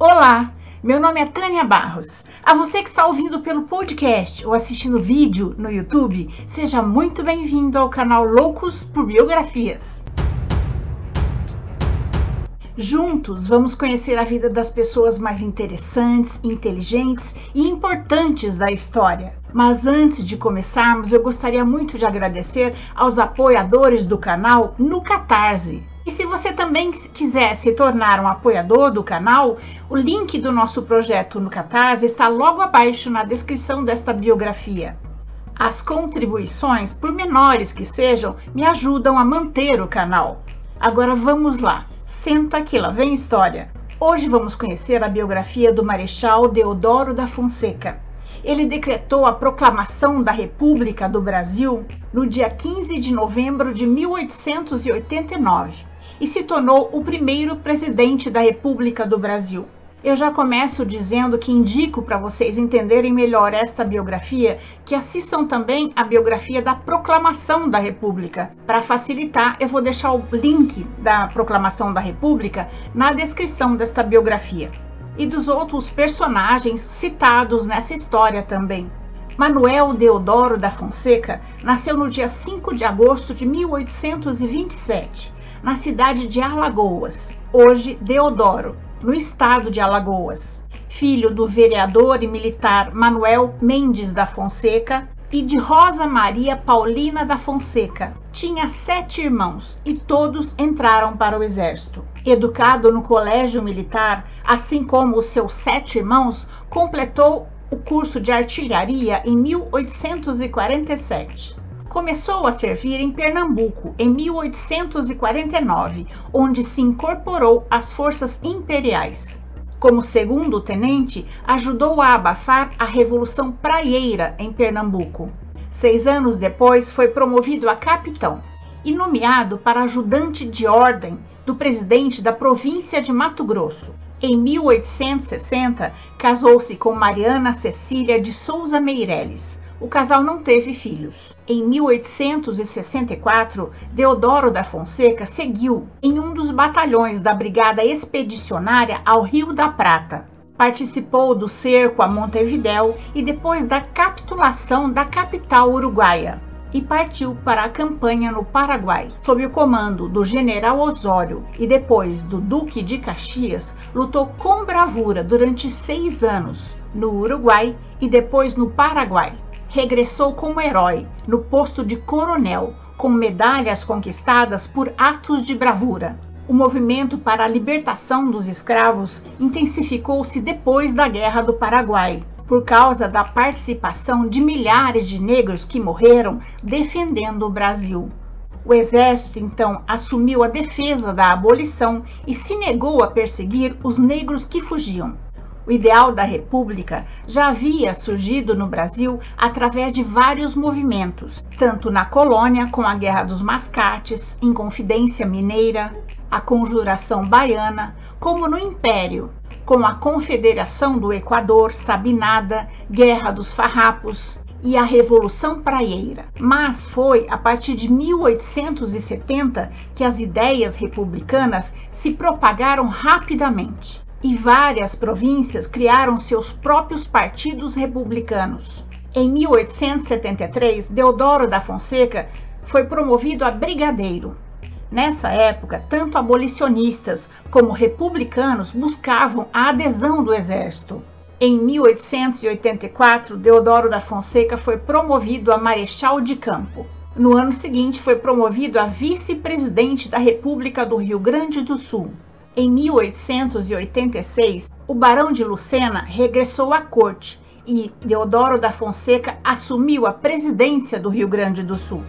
Olá, meu nome é Tânia Barros. A você que está ouvindo pelo podcast ou assistindo vídeo no YouTube, seja muito bem-vindo ao canal Loucos por Biografias. Juntos vamos conhecer a vida das pessoas mais interessantes, inteligentes e importantes da história. Mas antes de começarmos, eu gostaria muito de agradecer aos apoiadores do canal no Catarse. E se você também quiser se tornar um apoiador do canal, o link do nosso projeto no Catarse está logo abaixo na descrição desta biografia. As contribuições, por menores que sejam, me ajudam a manter o canal. Agora vamos lá, senta aqui, lá vem história. Hoje vamos conhecer a biografia do Marechal Deodoro da Fonseca. Ele decretou a proclamação da República do Brasil no dia 15 de novembro de 1889 e se tornou o primeiro presidente da República do Brasil. Eu já começo dizendo que indico para vocês entenderem melhor esta biografia que assistam também a biografia da Proclamação da República. Para facilitar, eu vou deixar o link da Proclamação da República na descrição desta biografia e dos outros personagens citados nessa história também. Manuel Deodoro da Fonseca nasceu no dia 5 de agosto de 1827 na cidade de Alagoas, hoje Deodoro, no estado de Alagoas. Filho do vereador e militar Manuel Mendes da Fonseca e de Rosa Maria Paulina da Fonseca. Tinha sete irmãos e todos entraram para o exército. Educado no colégio militar, assim como os seus sete irmãos, completou o curso de artilharia em 1847 começou a servir em Pernambuco em 1849, onde se incorporou às forças imperiais. Como segundo tenente, ajudou a abafar a Revolução Praieira em Pernambuco. Seis anos depois, foi promovido a capitão e nomeado para ajudante de ordem do presidente da província de Mato Grosso. Em 1860, casou-se com Mariana Cecília de Souza Meireles, o casal não teve filhos. Em 1864, Deodoro da Fonseca seguiu em um dos batalhões da Brigada Expedicionária ao Rio da Prata. Participou do cerco a Montevidéu e depois da capitulação da capital uruguaia e partiu para a campanha no Paraguai. Sob o comando do general Osório e depois do Duque de Caxias, lutou com bravura durante seis anos no Uruguai e depois no Paraguai regressou como herói no posto de coronel, com medalhas conquistadas por atos de bravura. O movimento para a libertação dos escravos intensificou-se depois da Guerra do Paraguai, por causa da participação de milhares de negros que morreram defendendo o Brasil. O exército então assumiu a defesa da abolição e se negou a perseguir os negros que fugiam. O ideal da república já havia surgido no Brasil através de vários movimentos, tanto na colônia com a Guerra dos Mascates, Inconfidência Mineira, a Conjuração Baiana, como no Império, com a Confederação do Equador, Sabinada, Guerra dos Farrapos, e a Revolução Praieira. Mas foi a partir de 1870 que as ideias republicanas se propagaram rapidamente e várias províncias criaram seus próprios partidos republicanos. Em 1873, Deodoro da Fonseca foi promovido a brigadeiro. Nessa época, tanto abolicionistas como republicanos buscavam a adesão do exército. Em 1884, Deodoro da Fonseca foi promovido a marechal de campo. No ano seguinte, foi promovido a vice-presidente da República do Rio Grande do Sul. Em 1886, o Barão de Lucena regressou à corte e Deodoro da Fonseca assumiu a presidência do Rio Grande do Sul,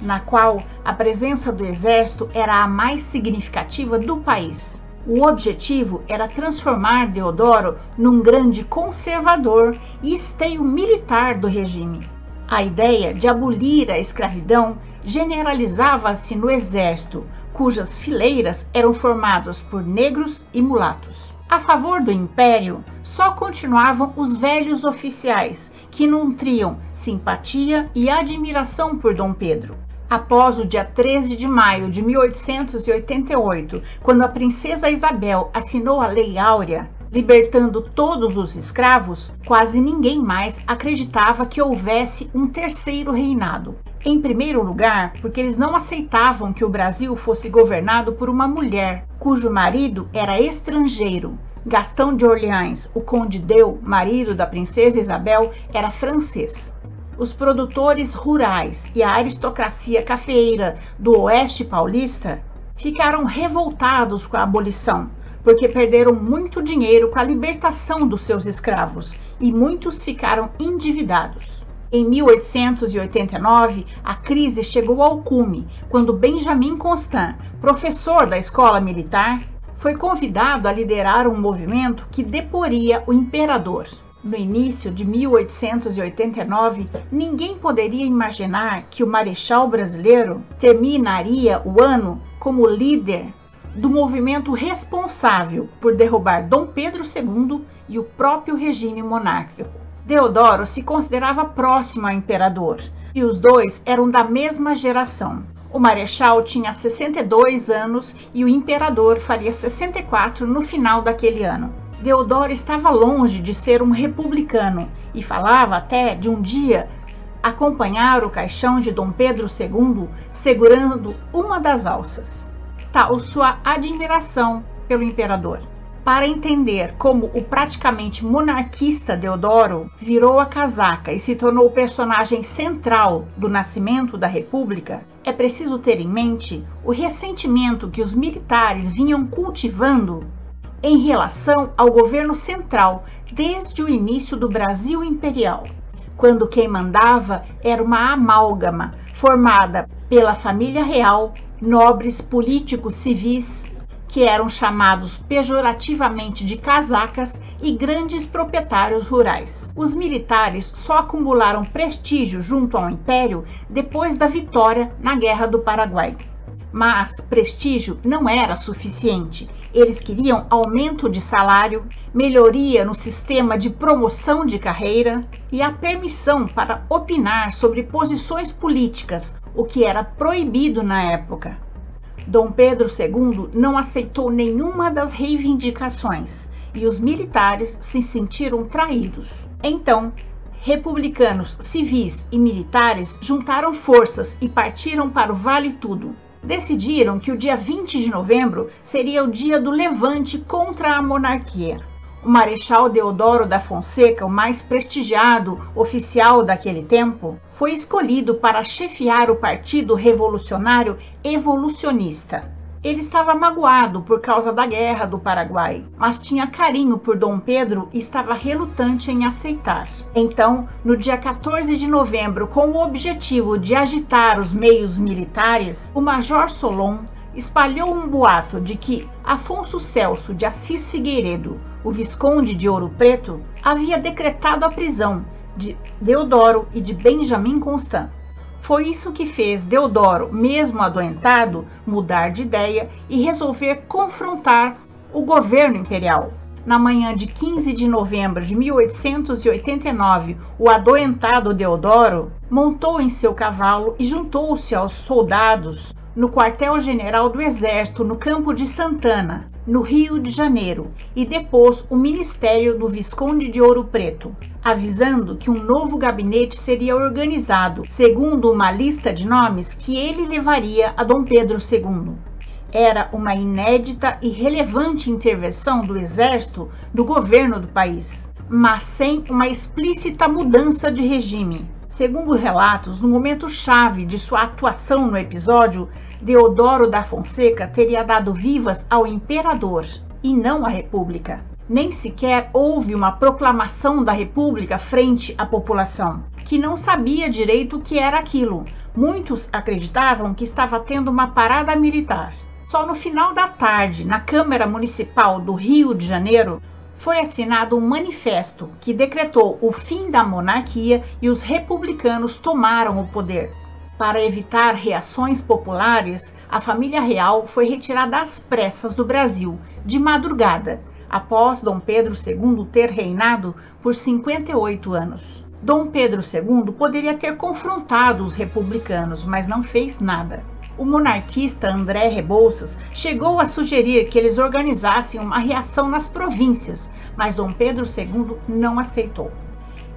na qual a presença do exército era a mais significativa do país. O objetivo era transformar Deodoro num grande conservador e esteio militar do regime. A ideia de abolir a escravidão generalizava-se no exército, cujas fileiras eram formadas por negros e mulatos. A favor do império, só continuavam os velhos oficiais, que nutriam simpatia e admiração por Dom Pedro. Após o dia 13 de maio de 1888, quando a princesa Isabel assinou a Lei Áurea, libertando todos os escravos, quase ninguém mais acreditava que houvesse um terceiro reinado. Em primeiro lugar, porque eles não aceitavam que o Brasil fosse governado por uma mulher cujo marido era estrangeiro. Gastão de Orleans, o conde Deu, marido da princesa Isabel, era francês. Os produtores rurais e a aristocracia cafeeira do oeste paulista ficaram revoltados com a abolição porque perderam muito dinheiro com a libertação dos seus escravos e muitos ficaram endividados. Em 1889, a crise chegou ao cume quando Benjamin Constant, professor da escola militar, foi convidado a liderar um movimento que deporia o imperador. No início de 1889, ninguém poderia imaginar que o marechal brasileiro terminaria o ano como líder do movimento responsável por derrubar Dom Pedro II e o próprio regime monárquico. Deodoro se considerava próximo ao imperador e os dois eram da mesma geração. O marechal tinha 62 anos e o imperador faria 64 no final daquele ano. Deodoro estava longe de ser um republicano e falava até de um dia acompanhar o caixão de Dom Pedro II segurando uma das alças tal sua admiração pelo imperador. Para entender como o praticamente monarquista Deodoro virou a casaca e se tornou o personagem central do nascimento da República, é preciso ter em mente o ressentimento que os militares vinham cultivando em relação ao governo central desde o início do Brasil Imperial, quando quem mandava era uma amálgama formada pela família real nobres políticos civis que eram chamados pejorativamente de casacas e grandes proprietários rurais. Os militares só acumularam prestígio junto ao império depois da vitória na Guerra do Paraguai. Mas prestígio não era suficiente. Eles queriam aumento de salário, melhoria no sistema de promoção de carreira e a permissão para opinar sobre posições políticas o que era proibido na época. Dom Pedro II não aceitou nenhuma das reivindicações e os militares se sentiram traídos. Então, republicanos civis e militares juntaram forças e partiram para o Vale Tudo. Decidiram que o dia 20 de novembro seria o dia do levante contra a monarquia. O Marechal Deodoro da Fonseca, o mais prestigiado oficial daquele tempo, foi escolhido para chefiar o Partido Revolucionário Evolucionista. Ele estava magoado por causa da guerra do Paraguai, mas tinha carinho por Dom Pedro e estava relutante em aceitar. Então, no dia 14 de novembro, com o objetivo de agitar os meios militares, o Major Solon espalhou um boato de que Afonso Celso de Assis Figueiredo, o Visconde de Ouro Preto, havia decretado a prisão de Deodoro e de Benjamin Constant. Foi isso que fez Deodoro, mesmo adoentado, mudar de ideia e resolver confrontar o governo imperial. Na manhã de 15 de novembro de 1889, o adoentado Deodoro montou em seu cavalo e juntou-se aos soldados no quartel-general do Exército no campo de Santana, no Rio de Janeiro, e depôs o ministério do Visconde de Ouro Preto, avisando que um novo gabinete seria organizado, segundo uma lista de nomes que ele levaria a Dom Pedro II. Era uma inédita e relevante intervenção do Exército no governo do país, mas sem uma explícita mudança de regime Segundo relatos, no momento chave de sua atuação no episódio, Deodoro da Fonseca teria dado vivas ao imperador e não à república. Nem sequer houve uma proclamação da república frente à população, que não sabia direito o que era aquilo. Muitos acreditavam que estava tendo uma parada militar. Só no final da tarde, na Câmara Municipal do Rio de Janeiro, foi assinado um manifesto que decretou o fim da monarquia e os republicanos tomaram o poder. Para evitar reações populares, a família real foi retirada às pressas do Brasil, de madrugada, após Dom Pedro II ter reinado por 58 anos. Dom Pedro II poderia ter confrontado os republicanos, mas não fez nada. O monarquista André Rebouças chegou a sugerir que eles organizassem uma reação nas províncias, mas Dom Pedro II não aceitou.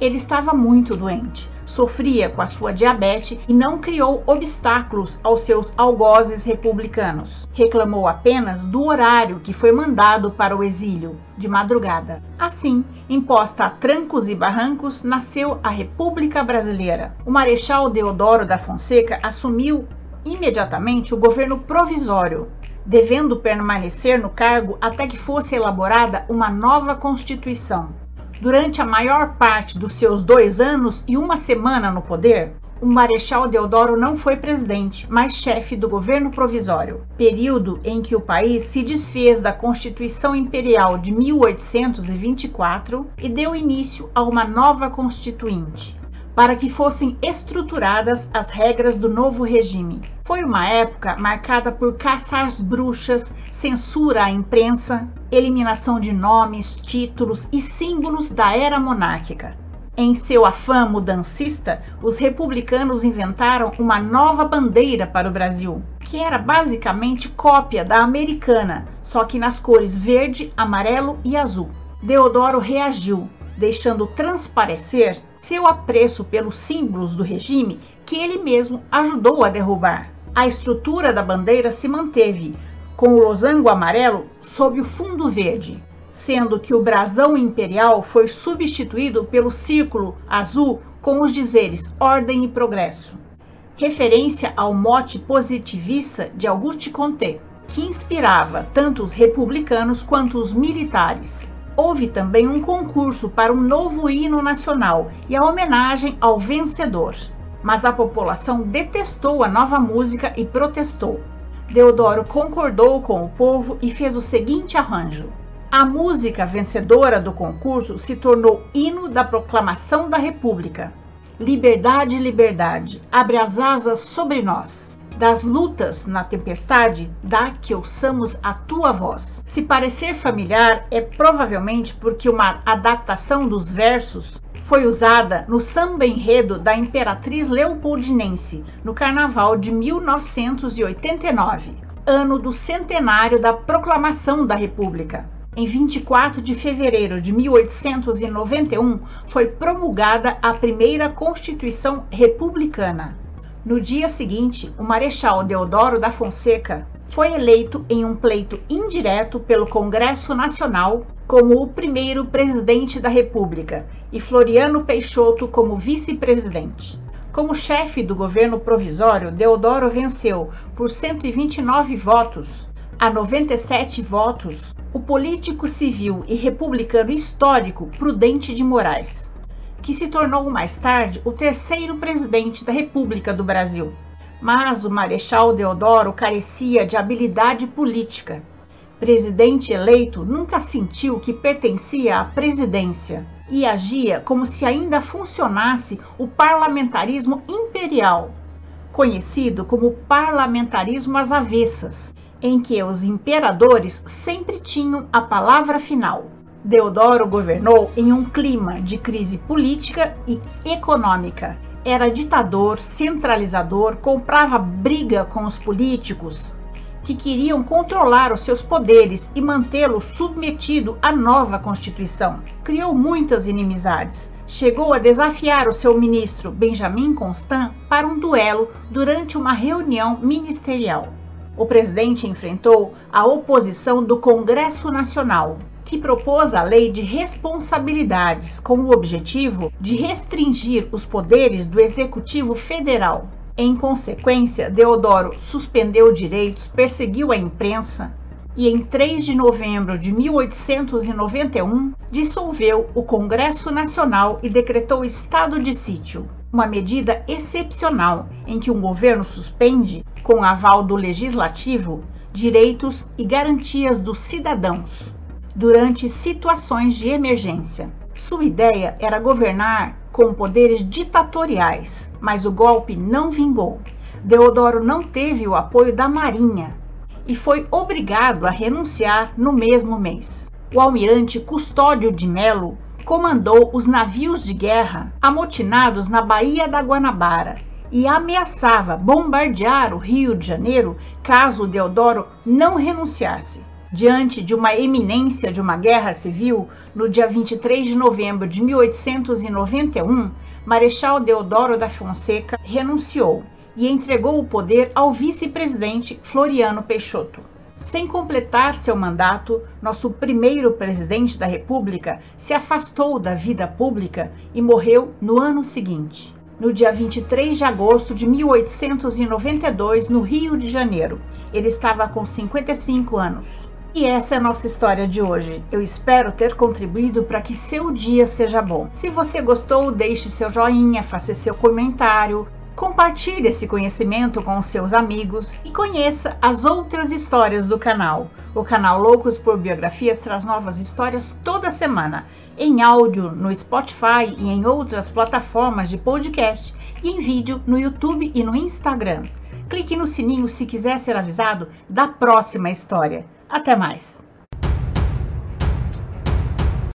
Ele estava muito doente, sofria com a sua diabetes e não criou obstáculos aos seus algozes republicanos. Reclamou apenas do horário que foi mandado para o exílio, de madrugada. Assim, imposta a trancos e barrancos, nasceu a República Brasileira. O Marechal Deodoro da Fonseca assumiu imediatamente o governo provisório, devendo permanecer no cargo até que fosse elaborada uma nova Constituição. Durante a maior parte dos seus dois anos e uma semana no poder, o Marechal Deodoro não foi presidente, mas chefe do governo provisório, período em que o país se desfez da Constituição Imperial de 1824 e deu início a uma nova Constituinte, para que fossem estruturadas as regras do novo regime. Foi uma época marcada por caçar as bruxas, censura à imprensa, eliminação de nomes, títulos e símbolos da era monárquica. Em seu afã mudancista, os republicanos inventaram uma nova bandeira para o Brasil, que era basicamente cópia da americana, só que nas cores verde, amarelo e azul. Deodoro reagiu, deixando transparecer seu apreço pelos símbolos do regime que ele mesmo ajudou a derrubar. A estrutura da bandeira se manteve, com o losango amarelo sob o fundo verde, sendo que o brasão imperial foi substituído pelo círculo azul com os dizeres Ordem e Progresso, referência ao mote positivista de Auguste Comte, que inspirava tanto os republicanos quanto os militares. Houve também um concurso para um novo hino nacional e a homenagem ao vencedor. Mas a população detestou a nova música e protestou. Deodoro concordou com o povo e fez o seguinte arranjo: a música vencedora do concurso se tornou hino da proclamação da República. Liberdade, liberdade, abre as asas sobre nós das lutas na tempestade, dá que ouçamos a tua voz. Se parecer familiar, é provavelmente porque uma adaptação dos versos foi usada no samba enredo da Imperatriz Leopoldinense, no Carnaval de 1989, ano do centenário da proclamação da República. Em 24 de fevereiro de 1891 foi promulgada a primeira Constituição Republicana. No dia seguinte, o Marechal Deodoro da Fonseca foi eleito em um pleito indireto pelo Congresso Nacional como o primeiro presidente da República e Floriano Peixoto como vice-presidente. Como chefe do governo provisório, Deodoro venceu por 129 votos a 97 votos o político civil e republicano histórico Prudente de Moraes que se tornou mais tarde o terceiro presidente da República do Brasil. Mas o Marechal Deodoro carecia de habilidade política. Presidente eleito nunca sentiu que pertencia à presidência e agia como se ainda funcionasse o parlamentarismo imperial, conhecido como parlamentarismo às avessas, em que os imperadores sempre tinham a palavra final. Deodoro governou em um clima de crise política e econômica. Era ditador, centralizador, comprava briga com os políticos que queriam controlar os seus poderes e mantê-lo submetido à nova Constituição. Criou muitas inimizades. Chegou a desafiar o seu ministro Benjamin Constant para um duelo durante uma reunião ministerial. O presidente enfrentou a oposição do Congresso Nacional, que propôs a lei de responsabilidades com o objetivo de restringir os poderes do Executivo Federal. Em consequência, Deodoro suspendeu direitos, perseguiu a imprensa e, em 3 de novembro de 1891, dissolveu o Congresso Nacional e decretou estado de sítio, uma medida excepcional em que um governo suspende, com aval do legislativo, direitos e garantias dos cidadãos durante situações de emergência. Sua ideia era governar com poderes ditatoriais, mas o golpe não vingou. Deodoro não teve o apoio da Marinha e foi obrigado a renunciar no mesmo mês. O almirante Custódio de Melo comandou os navios de guerra amotinados na Baía da Guanabara e ameaçava bombardear o Rio de Janeiro caso Deodoro não renunciasse. Diante de uma eminência de uma guerra civil, no dia 23 de novembro de 1891, Marechal Deodoro da Fonseca renunciou e entregou o poder ao vice-presidente Floriano Peixoto. Sem completar seu mandato, nosso primeiro presidente da República se afastou da vida pública e morreu no ano seguinte, no dia 23 de agosto de 1892, no Rio de Janeiro. Ele estava com 55 anos. E essa é a nossa história de hoje. Eu espero ter contribuído para que seu dia seja bom. Se você gostou, deixe seu joinha, faça seu comentário, Compartilhe esse conhecimento com seus amigos e conheça as outras histórias do canal. O canal Loucos por Biografias traz novas histórias toda semana, em áudio no Spotify e em outras plataformas de podcast e em vídeo no YouTube e no Instagram. Clique no sininho se quiser ser avisado da próxima história. Até mais!